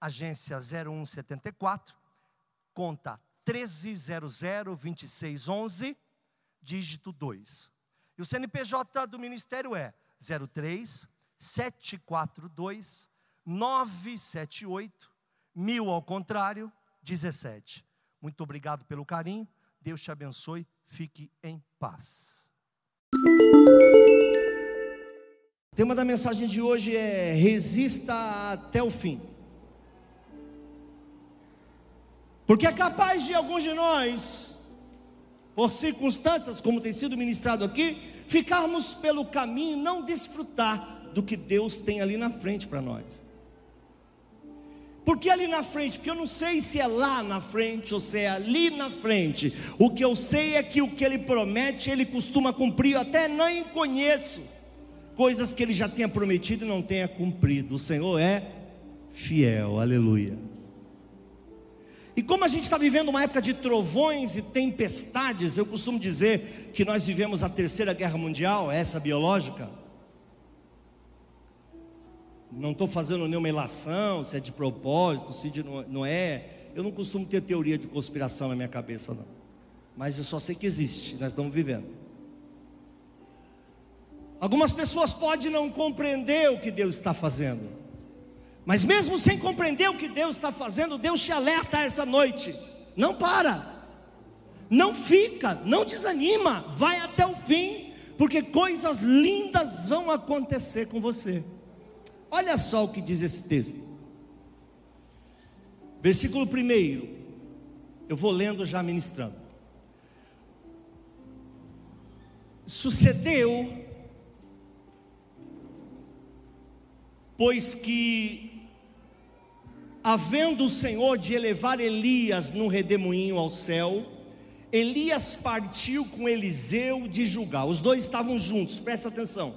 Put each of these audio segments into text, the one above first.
agência 0174, conta 13002611, dígito 2. E o CNPJ do Ministério é 03 742 978 mil ao contrário 17. Muito obrigado pelo carinho. Deus te abençoe. Fique em paz. O tema da mensagem de hoje é resista até o fim. Porque é capaz de alguns de nós, por circunstâncias, como tem sido ministrado aqui, ficarmos pelo caminho e não desfrutar do que Deus tem ali na frente para nós. Por que ali na frente? Porque eu não sei se é lá na frente ou se é ali na frente. O que eu sei é que o que ele promete, ele costuma cumprir. Eu até nem conheço coisas que ele já tenha prometido e não tenha cumprido. O Senhor é fiel, aleluia. E como a gente está vivendo uma época de trovões e tempestades, eu costumo dizer que nós vivemos a terceira guerra mundial, essa biológica. Não estou fazendo nenhuma ilação, se é de propósito, se de não é. Eu não costumo ter teoria de conspiração na minha cabeça, não. Mas eu só sei que existe, nós estamos vivendo. Algumas pessoas podem não compreender o que Deus está fazendo. Mas mesmo sem compreender o que Deus está fazendo, Deus te alerta essa noite. Não para, não fica, não desanima, vai até o fim, porque coisas lindas vão acontecer com você. Olha só o que diz esse texto. Versículo 1, eu vou lendo já ministrando. Sucedeu, pois que havendo o Senhor de elevar Elias num redemoinho ao céu, Elias partiu com Eliseu de julgar. Os dois estavam juntos, presta atenção.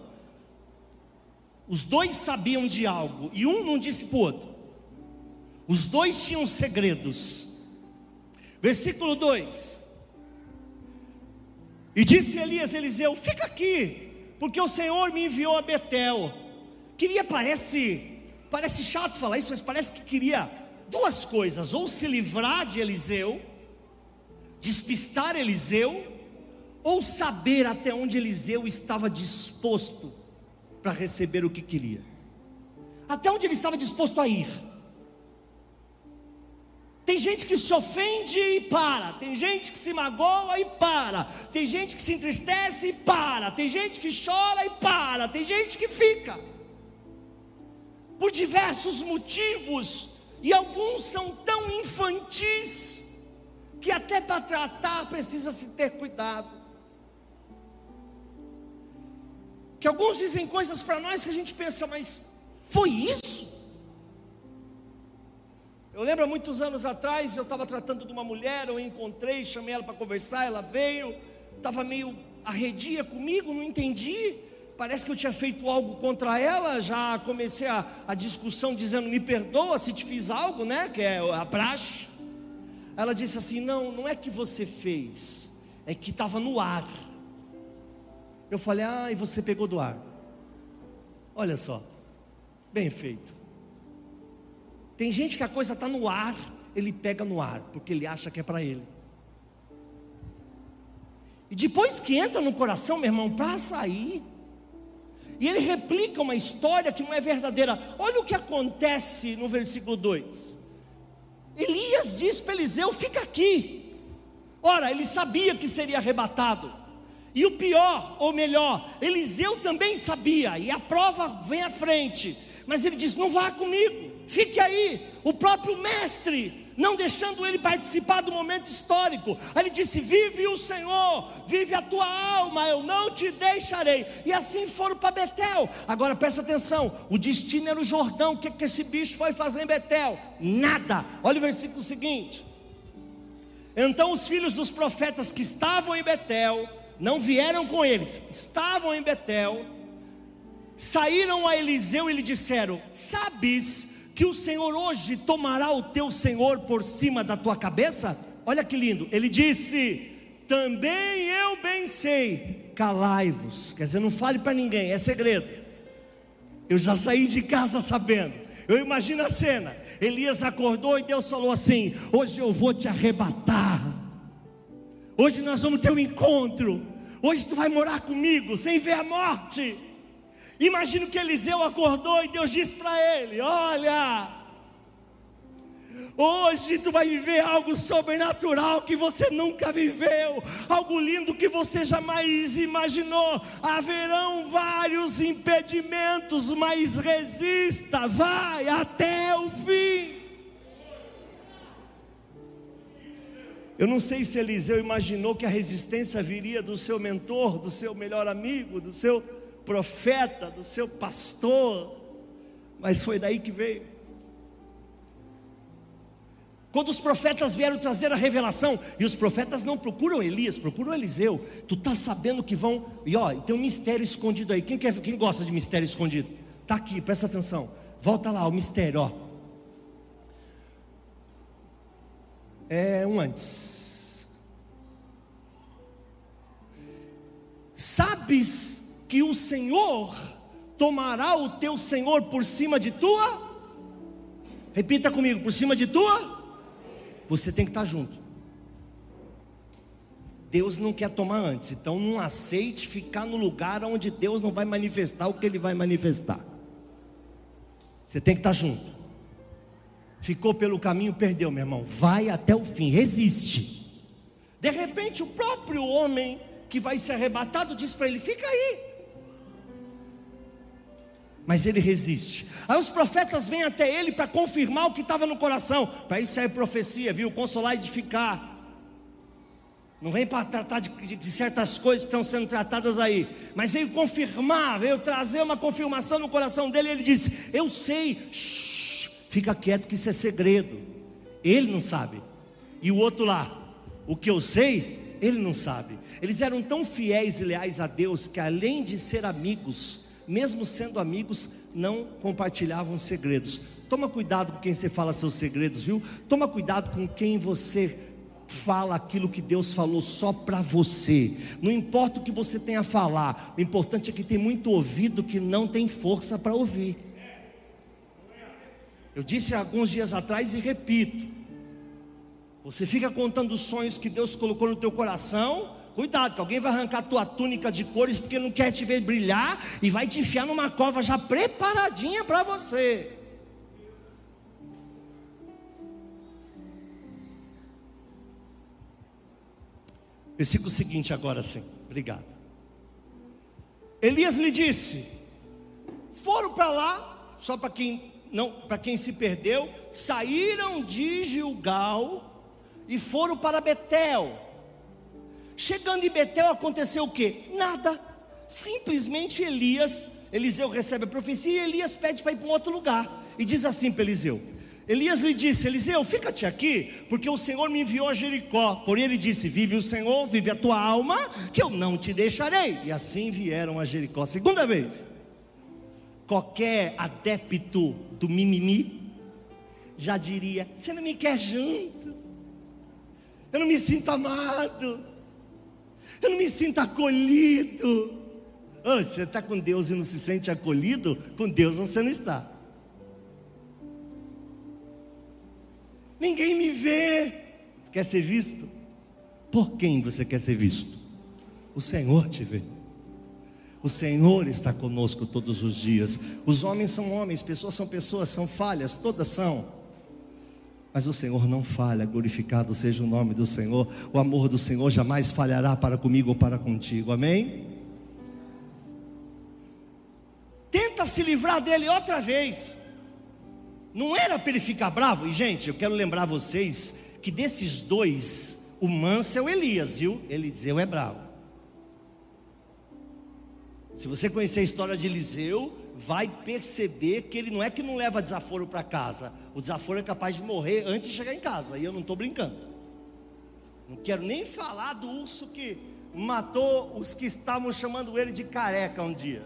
Os dois sabiam de algo e um não disse para o outro. Os dois tinham segredos. Versículo 2: E disse Elias a Eliseu: Fica aqui, porque o Senhor me enviou a Betel. Queria, parece, Parece chato falar isso, mas parece que queria duas coisas: ou se livrar de Eliseu, despistar Eliseu, ou saber até onde Eliseu estava disposto para receber o que queria. Até onde ele estava disposto a ir. Tem gente que se ofende e para, tem gente que se magoa e para, tem gente que se entristece e para, tem gente que chora e para, tem gente que fica por diversos motivos, e alguns são tão infantis, que até para tratar precisa se ter cuidado. Que alguns dizem coisas para nós que a gente pensa, mas foi isso? Eu lembro muitos anos atrás, eu estava tratando de uma mulher, eu encontrei, chamei ela para conversar, ela veio, estava meio arredia comigo, não entendi parece que eu tinha feito algo contra ela, já comecei a, a discussão dizendo, me perdoa se te fiz algo, né? Que é a praxe. Ela disse assim: não, não é que você fez, é que estava no ar. Eu falei, ah, e você pegou do ar. Olha só, bem feito. Tem gente que a coisa está no ar, ele pega no ar, porque ele acha que é para ele. E depois que entra no coração, meu irmão, para sair, e ele replica uma história que não é verdadeira. Olha o que acontece no versículo 2. Elias diz para Eliseu: fica aqui. Ora, ele sabia que seria arrebatado. E o pior, ou melhor, Eliseu também sabia, e a prova vem à frente. Mas ele diz: não vá comigo, fique aí. o próprio mestre, não deixando ele participar do momento histórico. Aí ele disse: Vive o Senhor, vive a tua alma, eu não te deixarei. E assim foram para Betel. Agora presta atenção: o destino era o Jordão. O que, que esse bicho foi fazer em Betel? Nada. Olha o versículo seguinte. Então os filhos dos profetas que estavam em Betel, não vieram com eles, estavam em Betel, saíram a Eliseu e lhe disseram: Sabes que o Senhor hoje tomará o teu Senhor por cima da tua cabeça? Olha que lindo, ele disse: Também eu bem sei, calai-vos, quer dizer, não fale para ninguém, é segredo. Eu já saí de casa sabendo. Eu imagino a cena. Elias acordou e Deus falou assim: Hoje eu vou te arrebatar. Hoje nós vamos ter um encontro. Hoje tu vai morar comigo sem ver a morte. Imagino que Eliseu acordou e Deus disse para ele: Olha, hoje tu vai viver algo sobrenatural que você nunca viveu, algo lindo que você jamais imaginou. Haverão vários impedimentos, mas resista, vai até o fim. Eu não sei se Eliseu imaginou que a resistência viria do seu mentor, do seu melhor amigo, do seu profeta, do seu pastor, mas foi daí que veio. Quando os profetas vieram trazer a revelação, e os profetas não procuram Elias, procuram Eliseu. Tu está sabendo que vão. E ó, tem um mistério escondido aí. Quem, quer, quem gosta de mistério escondido? Está aqui, presta atenção. Volta lá, o mistério, ó. É um antes. Sabes que o Senhor tomará o teu Senhor por cima de tua? Repita comigo, por cima de tua? Você tem que estar junto. Deus não quer tomar antes, então não aceite ficar no lugar onde Deus não vai manifestar o que Ele vai manifestar. Você tem que estar junto. Ficou pelo caminho, perdeu, meu irmão. Vai até o fim, resiste. De repente, o próprio homem que vai ser arrebatado diz para ele: Fica aí, mas ele resiste. Aí os profetas vêm até ele para confirmar o que estava no coração. Para isso é profecia, viu? Consolar e edificar. Não vem para tratar de, de, certas coisas que estão sendo tratadas aí, mas veio confirmar, veio trazer uma confirmação no coração dele. Ele disse: Eu sei, Shhh, fica quieto que isso é segredo. Ele não sabe. E o outro lá, o que eu sei, ele não sabe. Eles eram tão fiéis e leais a Deus que, além de ser amigos, mesmo sendo amigos, não compartilhavam segredos. Toma cuidado com quem você fala seus segredos, viu? Toma cuidado com quem você fala aquilo que Deus falou só para você. Não importa o que você tenha a falar, o importante é que tem muito ouvido que não tem força para ouvir. Eu disse alguns dias atrás e repito: você fica contando os sonhos que Deus colocou no teu coração, Cuidado, que alguém vai arrancar tua túnica de cores porque não quer te ver brilhar e vai te enfiar numa cova já preparadinha para você. Versículo seguinte agora sim. Obrigado. Elias lhe disse: Foram para lá, só para quem não, para quem se perdeu, saíram de Gilgal e foram para Betel Chegando em Betel aconteceu o que? Nada. Simplesmente Elias, Eliseu recebe a profecia e Elias pede para ir para um outro lugar. E diz assim para Eliseu: Elias lhe disse: Eliseu, fica-te aqui, porque o Senhor me enviou a Jericó. Porém, ele disse: Vive o Senhor, vive a tua alma, que eu não te deixarei. E assim vieram a Jericó. Segunda vez, qualquer adepto do mimimi já diria: Você não me quer junto, eu não me sinto amado, eu não me sinto acolhido. Oh, você está com Deus e não se sente acolhido? Com Deus você não está. Ninguém me vê. Quer ser visto? Por quem você quer ser visto? O Senhor te vê. O Senhor está conosco todos os dias. Os homens são homens, pessoas são pessoas, são falhas, todas são. Mas o Senhor não falha, glorificado seja o nome do Senhor. O amor do Senhor jamais falhará para comigo ou para contigo, amém? Tenta se livrar dele outra vez. Não era para ele ficar bravo? E gente, eu quero lembrar vocês que desses dois, o manso é o Elias, viu? Eliseu é bravo. Se você conhecer a história de Eliseu, vai perceber que ele não é que não leva desaforo para casa, o desaforo é capaz de morrer antes de chegar em casa, e eu não estou brincando. Não quero nem falar do urso que matou os que estavam chamando ele de careca um dia.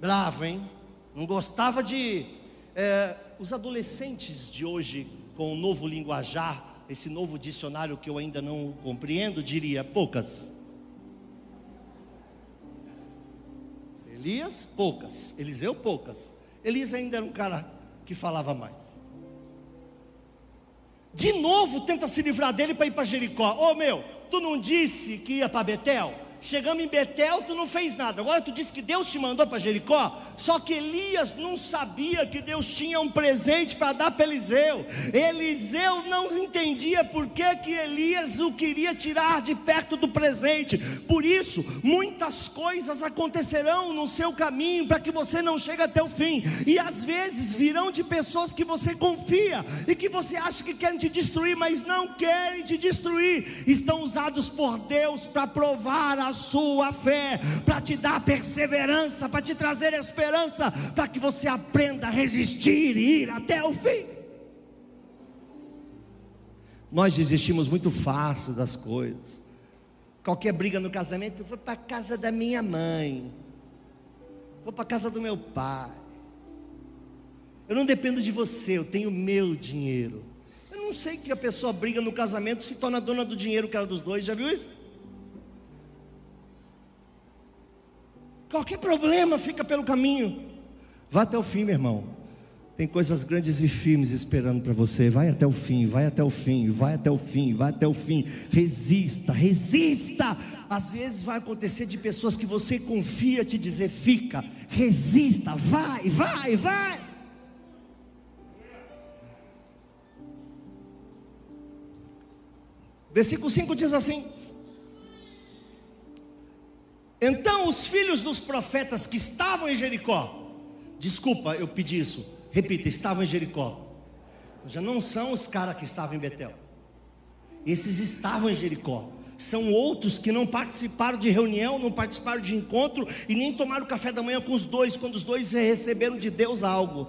Bravo, hein? Não gostava de. É, os adolescentes de hoje, com o novo linguajar, esse novo dicionário que eu ainda não compreendo, diria poucas. Elias, poucas. Eliseu, poucas. Elias ainda era um cara que falava mais. De novo tenta se livrar dele para ir para Jericó. Ô oh, meu, tu não disse que ia para Betel? Chegamos em Betel, tu não fez nada. Agora tu disse que Deus te mandou para Jericó. Só que Elias não sabia que Deus tinha um presente para dar para Eliseu. Eliseu não entendia por que, que Elias o queria tirar de perto do presente. Por isso, muitas coisas acontecerão no seu caminho para que você não chegue até o fim. E às vezes virão de pessoas que você confia e que você acha que querem te destruir, mas não querem te destruir. Estão usados por Deus para provar a sua fé, para te dar perseverança, para te trazer esperança, para que você aprenda a resistir e ir até o fim. Nós desistimos muito fácil das coisas. Qualquer briga no casamento, eu vou para a casa da minha mãe, vou para a casa do meu pai. Eu não dependo de você, eu tenho meu dinheiro. Eu não sei que a pessoa briga no casamento se torna dona do dinheiro que era dos dois, já viu isso? Qualquer problema fica pelo caminho. Vá até o fim, meu irmão. Tem coisas grandes e firmes esperando para você. Vai até o fim, vai até o fim, vai até o fim, vai até o fim. Resista, resista. Às vezes vai acontecer de pessoas que você confia te dizer fica. Resista, vai, vai, vai. Versículo 5 diz assim: então os filhos dos profetas que estavam em Jericó, desculpa, eu pedi isso, repita, estavam em Jericó. Já não são os caras que estavam em Betel. Esses estavam em Jericó. São outros que não participaram de reunião, não participaram de encontro e nem tomaram café da manhã com os dois, quando os dois receberam de Deus algo.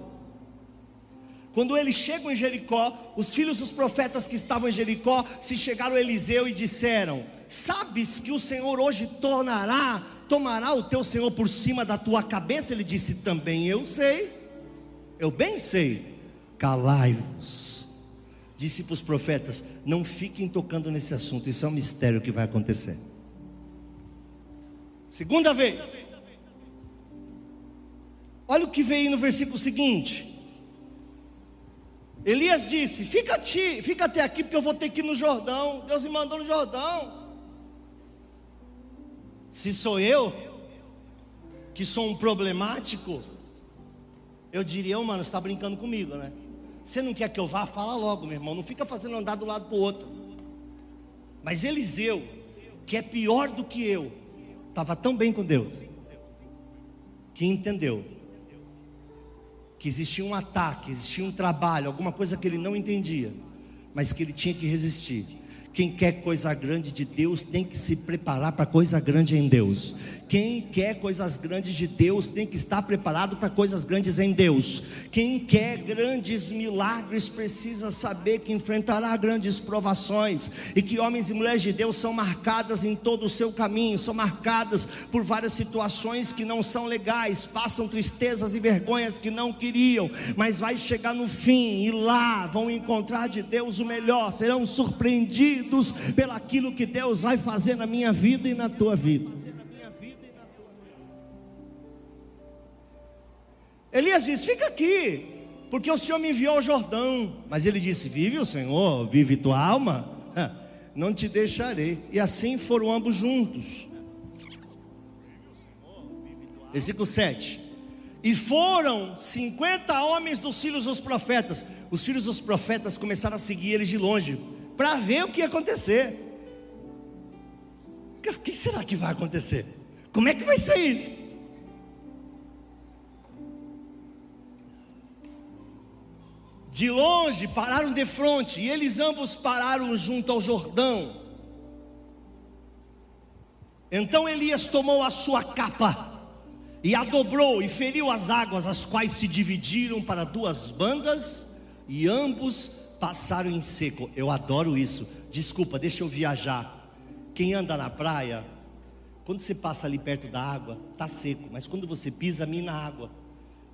Quando eles chegam em Jericó, os filhos dos profetas que estavam em Jericó se chegaram a Eliseu e disseram: Sabes que o Senhor hoje tornará, tomará o teu Senhor por cima da tua cabeça? Ele disse: Também eu sei, eu bem sei. Calai-vos. Disse para os profetas: Não fiquem tocando nesse assunto, isso é um mistério que vai acontecer. Segunda vez. Olha o que veio no versículo seguinte. Elias disse: fica, ti, fica até aqui, porque eu vou ter que ir no Jordão. Deus me mandou no Jordão. Se sou eu, que sou um problemático, eu diria, oh, mano, você está brincando comigo, né? Você não quer que eu vá? Fala logo, meu irmão. Não fica fazendo andar do lado para o outro. Mas Eliseu, que é pior do que eu, estava tão bem com Deus, que entendeu que existia um ataque, existia um trabalho, alguma coisa que ele não entendia, mas que ele tinha que resistir. Quem quer coisa grande de Deus tem que se preparar para coisa grande em Deus. Quem quer coisas grandes de Deus tem que estar preparado para coisas grandes em Deus. Quem quer grandes milagres precisa saber que enfrentará grandes provações e que homens e mulheres de Deus são marcadas em todo o seu caminho, são marcadas por várias situações que não são legais, passam tristezas e vergonhas que não queriam, mas vai chegar no fim e lá vão encontrar de Deus o melhor, serão surpreendidos pelaquilo que Deus vai fazer na minha vida e na tua vida. Elias disse: Fica aqui, porque o Senhor me enviou ao Jordão. Mas ele disse: Vive o Senhor, vive tua alma, não te deixarei. E assim foram ambos juntos. Versículo 7. E foram 50 homens dos filhos dos profetas. Os filhos dos profetas começaram a seguir eles de longe, para ver o que ia acontecer. O que será que vai acontecer? Como é que vai ser isso? De longe pararam de frente, e eles ambos pararam junto ao Jordão. Então Elias tomou a sua capa e a dobrou e feriu as águas, as quais se dividiram para duas bandas, e ambos passaram em seco. Eu adoro isso. Desculpa, deixa eu viajar. Quem anda na praia, quando você passa ali perto da água, tá seco, mas quando você pisa, mina a água,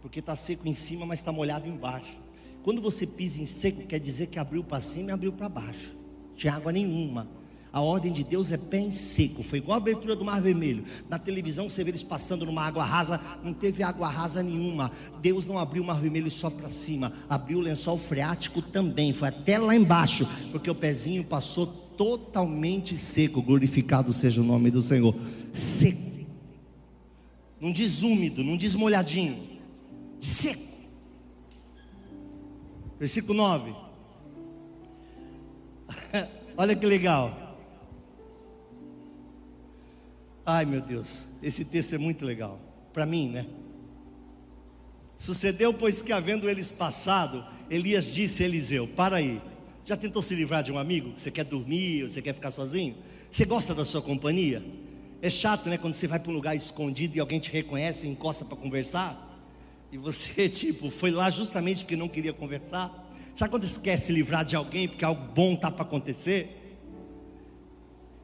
porque tá seco em cima, mas está molhado embaixo. Quando você pisa em seco, quer dizer que abriu para cima e abriu para baixo. Tinha água nenhuma. A ordem de Deus é pé em seco. Foi igual a abertura do Mar Vermelho. Na televisão você vê eles passando numa água rasa. Não teve água rasa nenhuma. Deus não abriu o Mar Vermelho só para cima. Abriu o lençol freático também. Foi até lá embaixo. Porque o pezinho passou totalmente seco. Glorificado seja o nome do Senhor. Seco. Não diz úmido, não diz molhadinho. Seco. Versículo 9. Olha que legal. Ai meu Deus, esse texto é muito legal. Para mim, né? Sucedeu, pois que havendo eles passado, Elias disse a Eliseu: Para aí, já tentou se livrar de um amigo você quer dormir, você quer ficar sozinho? Você gosta da sua companhia? É chato, né? Quando você vai para um lugar escondido e alguém te reconhece e encosta para conversar, e você, tipo, foi lá justamente porque não queria conversar. Sabe quando você quer se livrar de alguém porque algo bom está para acontecer?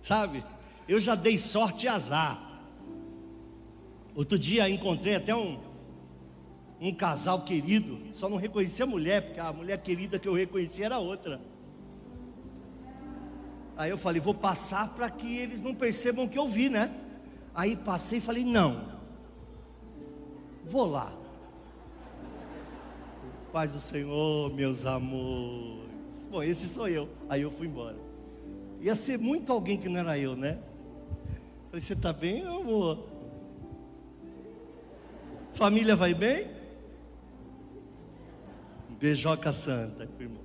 Sabe? Eu já dei sorte e azar. Outro dia encontrei até um, um casal querido, só não reconheci a mulher, porque a mulher querida que eu reconheci era outra. Aí eu falei, vou passar para que eles não percebam que eu vi, né? Aí passei e falei, não, vou lá. Paz do Senhor, meus amores. Bom, esse sou eu. Aí eu fui embora. Ia ser muito alguém que não era eu, né? Falei, você está bem, amor? Família vai bem? Beijoca santa, irmão.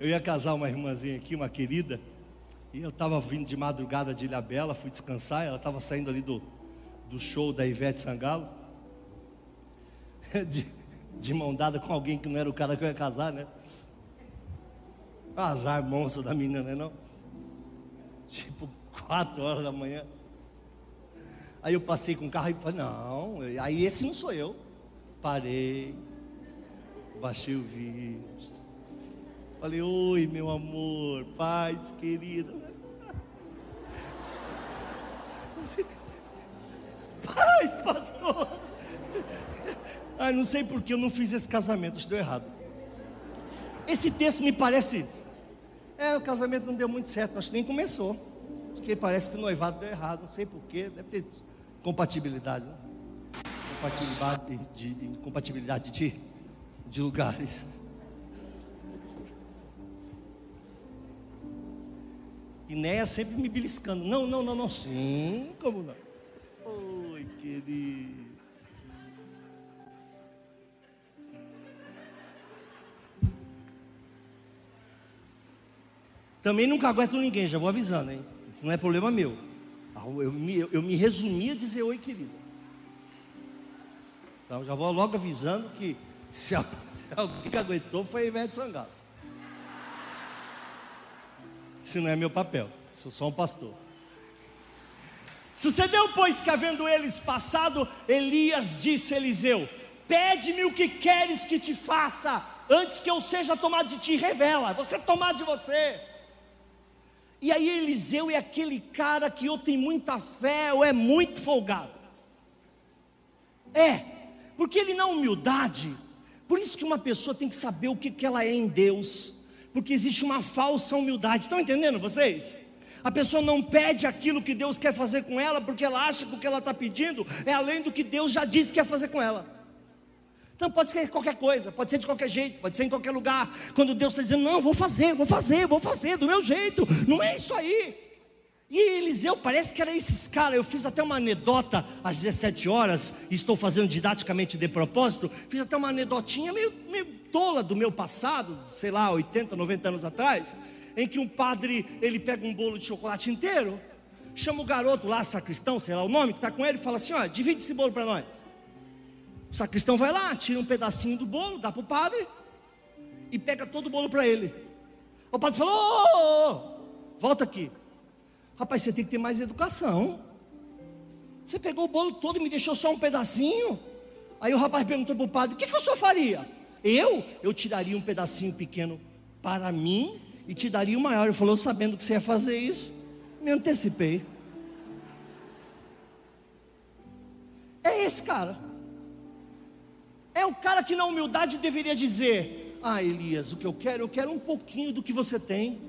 Eu ia casar uma irmãzinha aqui, uma querida, e eu estava vindo de madrugada de Ilhabela, fui descansar, ela estava saindo ali do, do show da Ivete Sangalo, de, de mão dada com alguém que não era o cara que eu ia casar, né? Azar monstro da menina, não é não? Tipo, quatro horas da manhã. Aí eu passei com o carro e falei, não, aí esse não sou eu. Parei, baixei o vídeo. Falei, oi meu amor, paz querida. Paz, pastor. Ai, não sei porque eu não fiz esse casamento, isso deu errado. Esse texto me parece é, o casamento não deu muito certo, acho que nem começou. Acho que parece que o noivado deu errado, não sei porquê, deve ter compatibilidade. Né? Compatibilidade de, de, compatibilidade de, de lugares. Inéia sempre me beliscando. Não, não, não, não. Sim, como não? Oi, querido. Também nunca aguento ninguém, já vou avisando, hein? Não é problema meu. Ah, eu me, eu, eu me resumi a dizer oi, querido. Então já vou logo avisando que se, se alguém que aguentou foi a Ivete Sangalo. Isso não é meu papel, sou só um pastor. Sucedeu, pois, que havendo eles passado, Elias disse a Eliseu: Pede-me o que queres que te faça, antes que eu seja tomado de ti, revela, você tomar de você. E aí Eliseu é aquele cara que ou tem muita fé ou é muito folgado. É, porque ele na humildade, por isso que uma pessoa tem que saber o que, que ela é em Deus, porque existe uma falsa humildade, estão entendendo vocês? A pessoa não pede aquilo que Deus quer fazer com ela, porque ela acha que o que ela está pedindo é além do que Deus já disse que quer fazer com ela. Então pode ser qualquer coisa, pode ser de qualquer jeito, pode ser em qualquer lugar. Quando Deus está dizendo, não, vou fazer, vou fazer, vou fazer, do meu jeito, não é isso aí. E Eliseu parece que era esses caras. Eu fiz até uma anedota às 17 horas, estou fazendo didaticamente de propósito. Fiz até uma anedotinha meio, meio tola do meu passado, sei lá, 80, 90 anos atrás, em que um padre ele pega um bolo de chocolate inteiro, chama o garoto lá, sacristão, sei lá o nome, que está com ele, e fala assim: ó, divide esse bolo para nós. O sacristão vai lá, tira um pedacinho do bolo, dá para o padre e pega todo o bolo para ele. O padre falou: oh, oh, oh, volta aqui. Rapaz, você tem que ter mais educação. Você pegou o bolo todo e me deixou só um pedacinho. Aí o rapaz perguntou para o padre: O que, que senhor faria? Eu? Eu tiraria um pedacinho pequeno para mim e te daria o maior. Ele falou: Sabendo que você ia fazer isso, me antecipei. É esse cara. É o cara que na humildade deveria dizer: Ah, Elias, o que eu quero, eu quero um pouquinho do que você tem.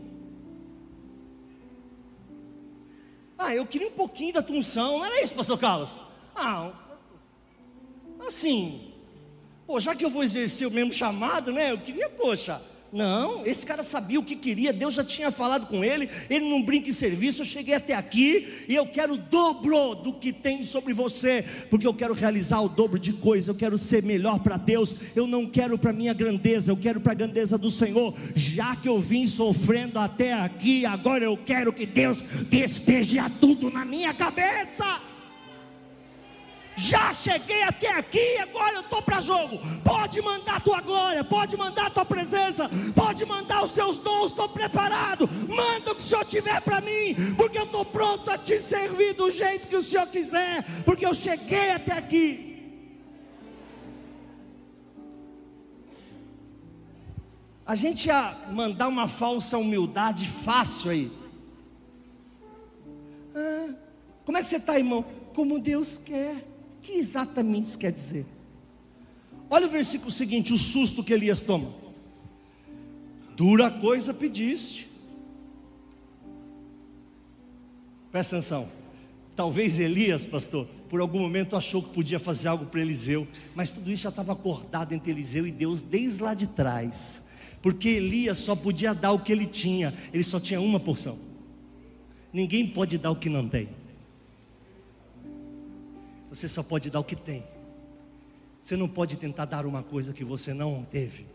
Ah, eu queria um pouquinho da tua unção, não era isso, pastor Carlos? Ah, assim, pô, já que eu vou exercer o mesmo chamado, né? Eu queria, poxa, não, esse cara sabia o que queria, Deus já tinha falado com ele, ele não brinca em serviço. Eu cheguei até aqui e eu quero o dobro do que tem sobre você, porque eu quero realizar o dobro de coisas, eu quero ser melhor para Deus. Eu não quero para minha grandeza, eu quero para a grandeza do Senhor. Já que eu vim sofrendo até aqui, agora eu quero que Deus despeje tudo na minha cabeça já cheguei até aqui, agora eu estou para jogo. Pode mandar tua glória, pode mandar tua presença, pode mandar os seus dons, estou preparado. Manda o que o Senhor tiver para mim, porque eu estou pronto a te servir do jeito que o Senhor quiser, porque eu cheguei até aqui. A gente ia mandar uma falsa humildade fácil aí. Ah, como é que você está, irmão? Como Deus quer que exatamente isso quer dizer? Olha o versículo seguinte, o susto que Elias toma. Dura coisa pediste. Presta atenção. Talvez Elias, pastor, por algum momento achou que podia fazer algo para Eliseu, mas tudo isso já estava acordado entre Eliseu e Deus desde lá de trás. Porque Elias só podia dar o que ele tinha, ele só tinha uma porção. Ninguém pode dar o que não tem. Você só pode dar o que tem. Você não pode tentar dar uma coisa que você não teve,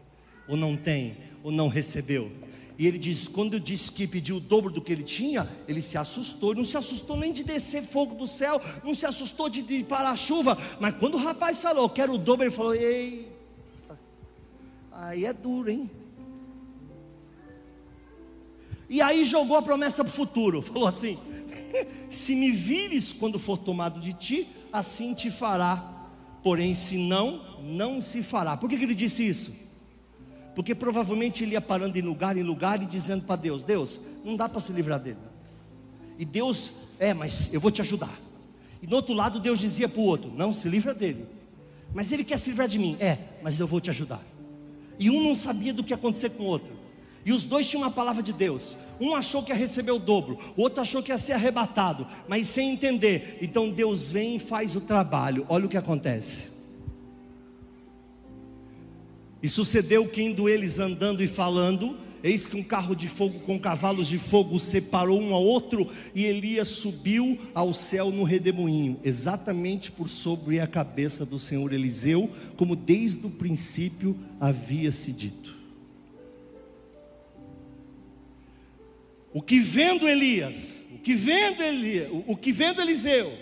ou não tem, ou não recebeu. E ele diz: quando eu disse que pediu o dobro do que ele tinha, ele se assustou. Não se assustou nem de descer fogo do céu, não se assustou de, de parar a chuva. Mas quando o rapaz falou, quero o dobro, ele falou: ei, aí é duro, hein? E aí jogou a promessa para o futuro. Falou assim: se me vires quando for tomado de ti, assim te fará. Porém, se não, não se fará. Por que, que ele disse isso? Porque provavelmente ele ia parando em lugar em lugar e dizendo para Deus: Deus, não dá para se livrar dele. E Deus, é, mas eu vou te ajudar. E do outro lado, Deus dizia para o outro: Não se livra dele. Mas ele quer se livrar de mim. É, mas eu vou te ajudar. E um não sabia do que ia acontecer com o outro. E os dois tinham uma palavra de Deus. Um achou que ia receber o dobro, o outro achou que ia ser arrebatado, mas sem entender. Então Deus vem e faz o trabalho. Olha o que acontece. E sucedeu que indo eles andando e falando, eis que um carro de fogo com cavalos de fogo separou um ao outro, e Elias subiu ao céu no redemoinho, exatamente por sobre a cabeça do Senhor Eliseu, como desde o princípio havia se dito. O que vendo Elias, o que vendo Elias, o, que vendo Eliseu,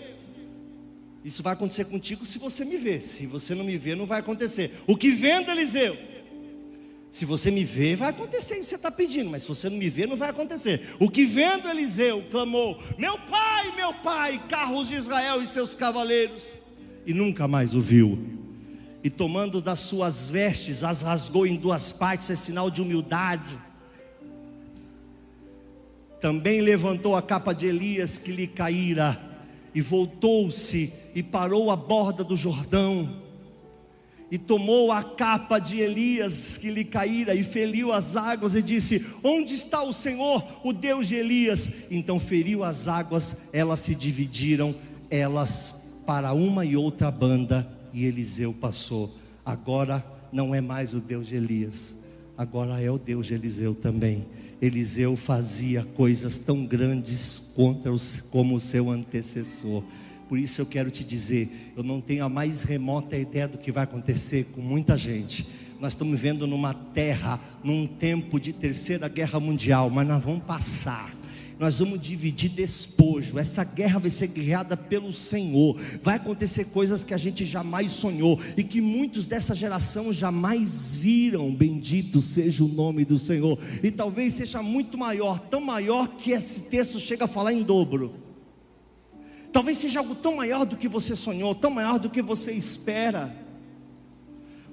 isso vai acontecer contigo se você me ver. Se você não me ver, não vai acontecer. O que vendo Eliseu, se você me ver, vai acontecer isso que você está pedindo, mas se você não me ver, não vai acontecer. O que vendo Eliseu clamou: Meu pai, meu pai, carros de Israel e seus cavaleiros, e nunca mais o viu. E tomando das suas vestes, as rasgou em duas partes, é sinal de humildade também levantou a capa de Elias que lhe caíra, e voltou-se e parou à borda do Jordão, e tomou a capa de Elias que lhe caíra, e feriu as águas, e disse: Onde está o Senhor, o Deus de Elias? Então feriu as águas, elas se dividiram, elas para uma e outra banda, e Eliseu passou. Agora não é mais o Deus de Elias, agora é o Deus de Eliseu também. Eliseu fazia coisas tão grandes contra os, como o seu antecessor. Por isso eu quero te dizer, eu não tenho a mais remota ideia do que vai acontecer com muita gente. Nós estamos vivendo numa terra, num tempo de terceira guerra mundial, mas nós vamos passar. Nós vamos dividir despojo. Essa guerra vai ser guerreada pelo Senhor. Vai acontecer coisas que a gente jamais sonhou e que muitos dessa geração jamais viram. Bendito seja o nome do Senhor. E talvez seja muito maior, tão maior que esse texto chega a falar em dobro. Talvez seja algo tão maior do que você sonhou, tão maior do que você espera.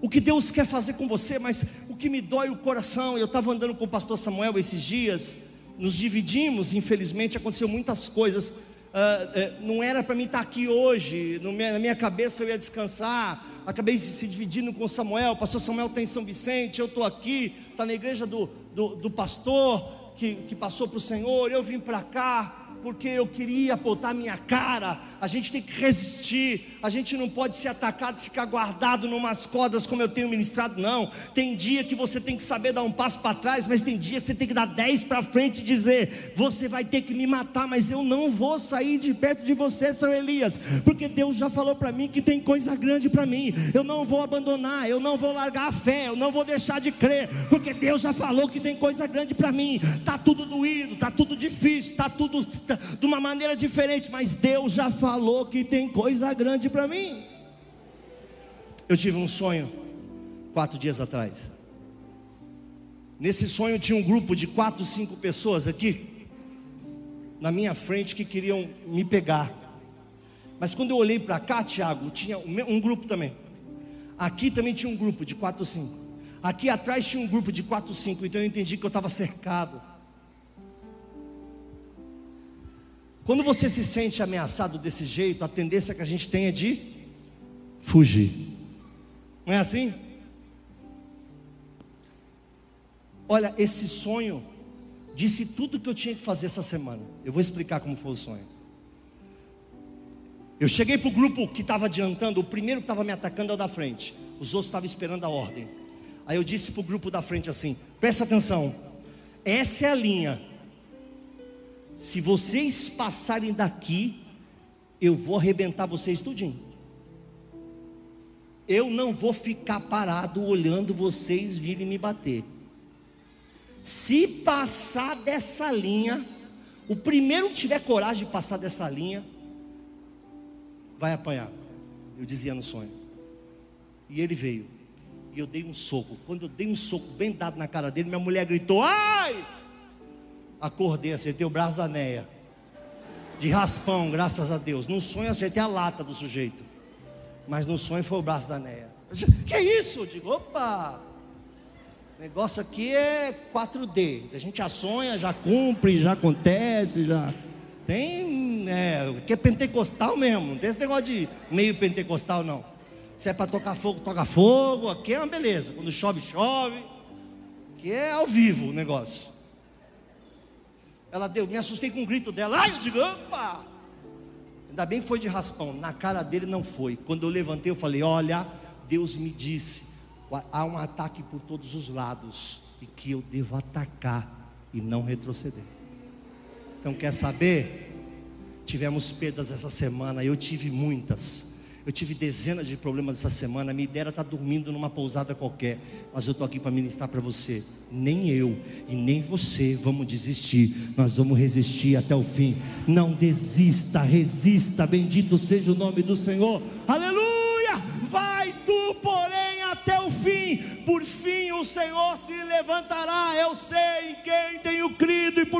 O que Deus quer fazer com você, mas o que me dói o coração, eu estava andando com o pastor Samuel esses dias, nos dividimos, infelizmente aconteceu muitas coisas. Uh, não era para mim estar aqui hoje, na minha cabeça eu ia descansar. Acabei se dividindo com Samuel. Pastor Samuel está em São Vicente, eu estou aqui, está na igreja do, do, do pastor que, que passou para o Senhor. Eu vim para cá porque eu queria botar minha cara. A gente tem que resistir. A gente não pode ser atacado ficar guardado numas cordas como eu tenho ministrado, não. Tem dia que você tem que saber dar um passo para trás, mas tem dia que você tem que dar dez para frente e dizer: Você vai ter que me matar, mas eu não vou sair de perto de você, São Elias, porque Deus já falou para mim que tem coisa grande para mim. Eu não vou abandonar, eu não vou largar a fé, eu não vou deixar de crer, porque Deus já falou que tem coisa grande para mim. Tá tudo doído, tá tudo difícil, tá tudo de uma maneira diferente, mas Deus já falou que tem coisa grande para mim. Eu tive um sonho quatro dias atrás. Nesse sonho tinha um grupo de quatro, cinco pessoas aqui na minha frente que queriam me pegar. Mas quando eu olhei para cá, Tiago, tinha um grupo também. Aqui também tinha um grupo de quatro, cinco. Aqui atrás tinha um grupo de quatro, cinco. Então eu entendi que eu estava cercado. Quando você se sente ameaçado desse jeito, a tendência que a gente tem é de fugir. Não é assim? Olha, esse sonho disse tudo que eu tinha que fazer essa semana. Eu vou explicar como foi o sonho. Eu cheguei para o grupo que estava adiantando, o primeiro que estava me atacando é o da frente, os outros estavam esperando a ordem. Aí eu disse para o grupo da frente assim: presta atenção, essa é a linha, se vocês passarem daqui, eu vou arrebentar vocês tudinho. Eu não vou ficar parado olhando vocês virem me bater. Se passar dessa linha, o primeiro que tiver coragem de passar dessa linha, vai apanhar. Eu dizia no sonho. E ele veio. E eu dei um soco. Quando eu dei um soco bem dado na cara dele, minha mulher gritou: Ai! Acordei, acertei o braço da Neia. De raspão, graças a Deus. No sonho acertei a lata do sujeito. Mas no sonho foi o braço da Neia. Que isso? Eu digo, opa! O negócio aqui é 4D. A gente já sonha, já cumpre, já acontece, já. Tem. É, que é pentecostal mesmo. Não tem esse negócio de meio pentecostal, não. Se é para tocar fogo, toca fogo. Aqui é uma beleza. Quando chove, chove. Aqui é ao vivo o negócio. Ela deu, me assustei com o grito dela. Ai, eu digo, opa! Ainda bem que foi de raspão. Na cara dele não foi. Quando eu levantei, eu falei: Olha, Deus me disse: há um ataque por todos os lados e que eu devo atacar e não retroceder. Então, quer saber? Tivemos perdas essa semana, eu tive muitas. Eu tive dezenas de problemas essa semana. Minha ideia era estar dormindo numa pousada qualquer. Mas eu estou aqui para ministrar para você. Nem eu e nem você vamos desistir. Nós vamos resistir até o fim. Não desista, resista. Bendito seja o nome do Senhor. Aleluia! Vai tu, porém, até o fim. Por fim o Senhor se levantará. Eu sei em quem tenho crido. E por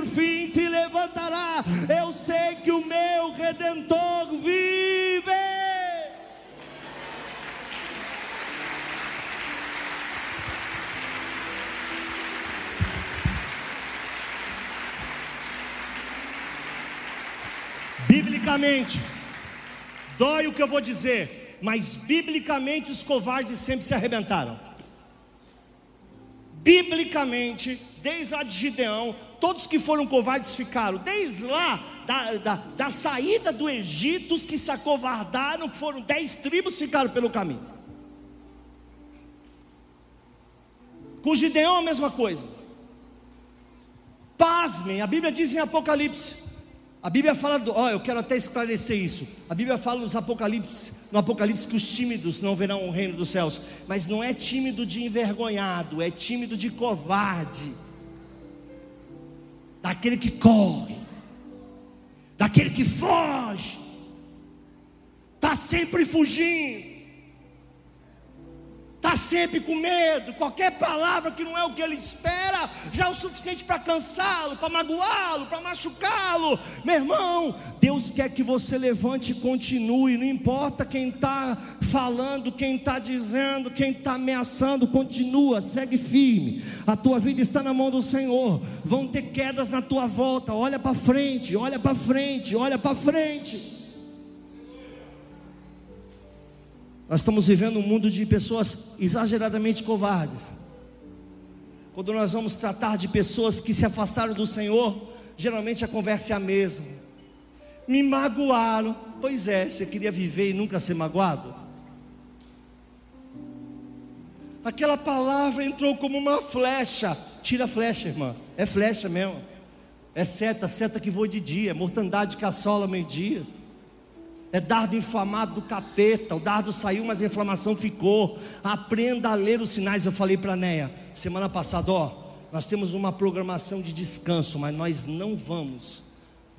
Biblicamente, dói o que eu vou dizer, mas biblicamente os covardes sempre se arrebentaram. Biblicamente, desde lá de Gideão, todos que foram covardes ficaram, desde lá da, da, da saída do Egito, os que se acovardaram, foram dez tribos, ficaram pelo caminho. Com Gideão a mesma coisa. Pasmem, a Bíblia diz em Apocalipse: a Bíblia fala, do, ó, eu quero até esclarecer isso. A Bíblia fala nos Apocalipse, no Apocalipse que os tímidos não verão o reino dos céus, mas não é tímido de envergonhado, é tímido de covarde. Daquele que corre, daquele que foge, está sempre fugindo, está sempre com medo. Qualquer palavra que não é o que ele espera, já o suficiente para cansá-lo, para magoá-lo, para machucá-lo. Meu irmão, Deus quer que você levante e continue, não importa quem está falando, quem está dizendo, quem está ameaçando, continua, segue firme. A tua vida está na mão do Senhor. Vão ter quedas na tua volta. Olha para frente, olha para frente, olha para frente. Nós estamos vivendo um mundo de pessoas exageradamente covardes. Quando nós vamos tratar de pessoas que se afastaram do Senhor, geralmente a conversa é a mesma. Me magoaram. Pois é, você queria viver e nunca ser magoado? Aquela palavra entrou como uma flecha. Tira a flecha, irmã. É flecha mesmo. É seta, seta que voa de dia, mortandade que assola meio-dia é dardo inflamado do capeta. O dardo saiu, mas a inflamação ficou. Aprenda a ler os sinais. Eu falei para a Neia semana passada: ó, nós temos uma programação de descanso, mas nós não vamos.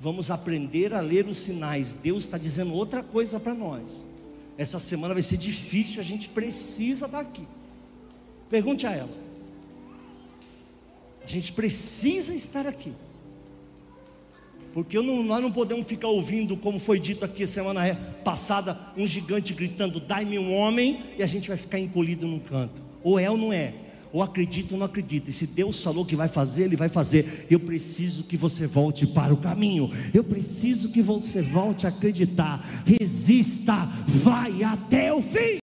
Vamos aprender a ler os sinais. Deus está dizendo outra coisa para nós. Essa semana vai ser difícil, a gente precisa estar aqui. Pergunte a ela. A gente precisa estar aqui. Porque não, nós não podemos ficar ouvindo, como foi dito aqui semana passada, um gigante gritando: dai-me um homem, e a gente vai ficar encolhido num canto. Ou é ou não é. Ou acredita ou não acredita. E se Deus falou que vai fazer, Ele vai fazer. Eu preciso que você volte para o caminho. Eu preciso que você volte a acreditar. Resista, vai até o fim.